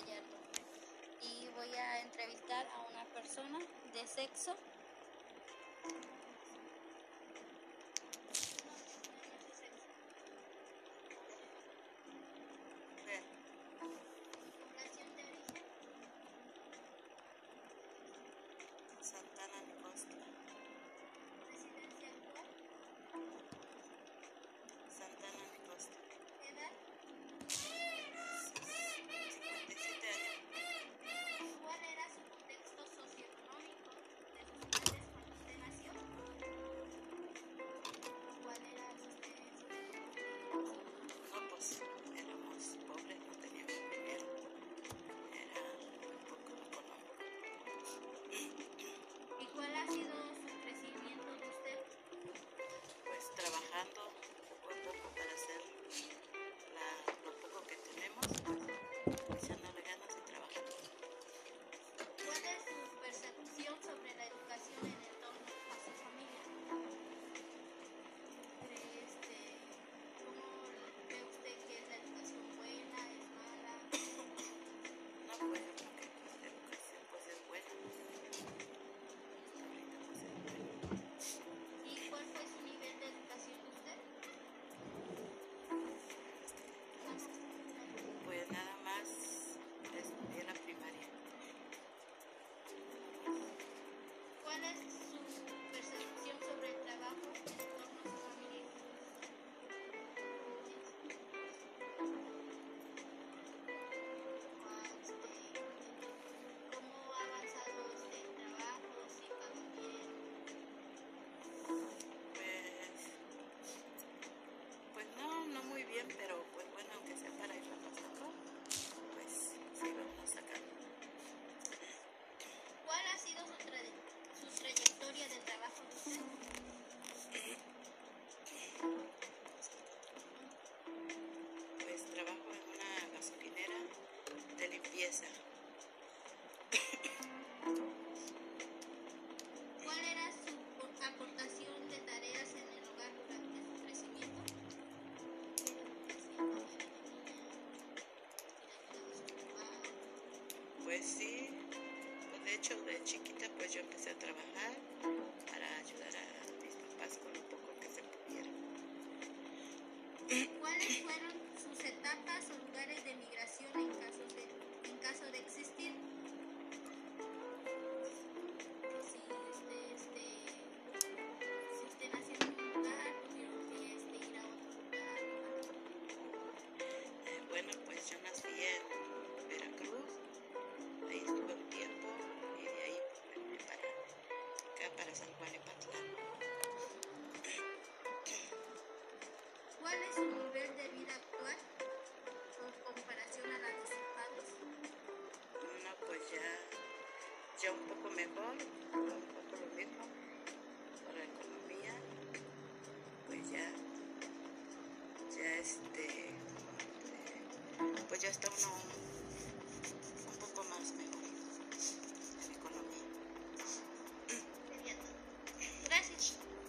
Y voy a entrevistar a una persona de sexo. Santana. Pues sí, pues de hecho de chiquita pues yo empecé a trabajar para ayudar a mis papás con lo poco que se pudiera. ¿Cuáles fueron sus etapas o lugares de migración en caso de, existir? Este, este, si usted nació en caso de existir? Bueno, pues yo nací ¿Cuál es su nivel de vida actual con comparación a la de sus padres? No, pues ya, ya un poco mejor, un poco lo mismo, por la economía, pues ya, ya este, este pues ya está uno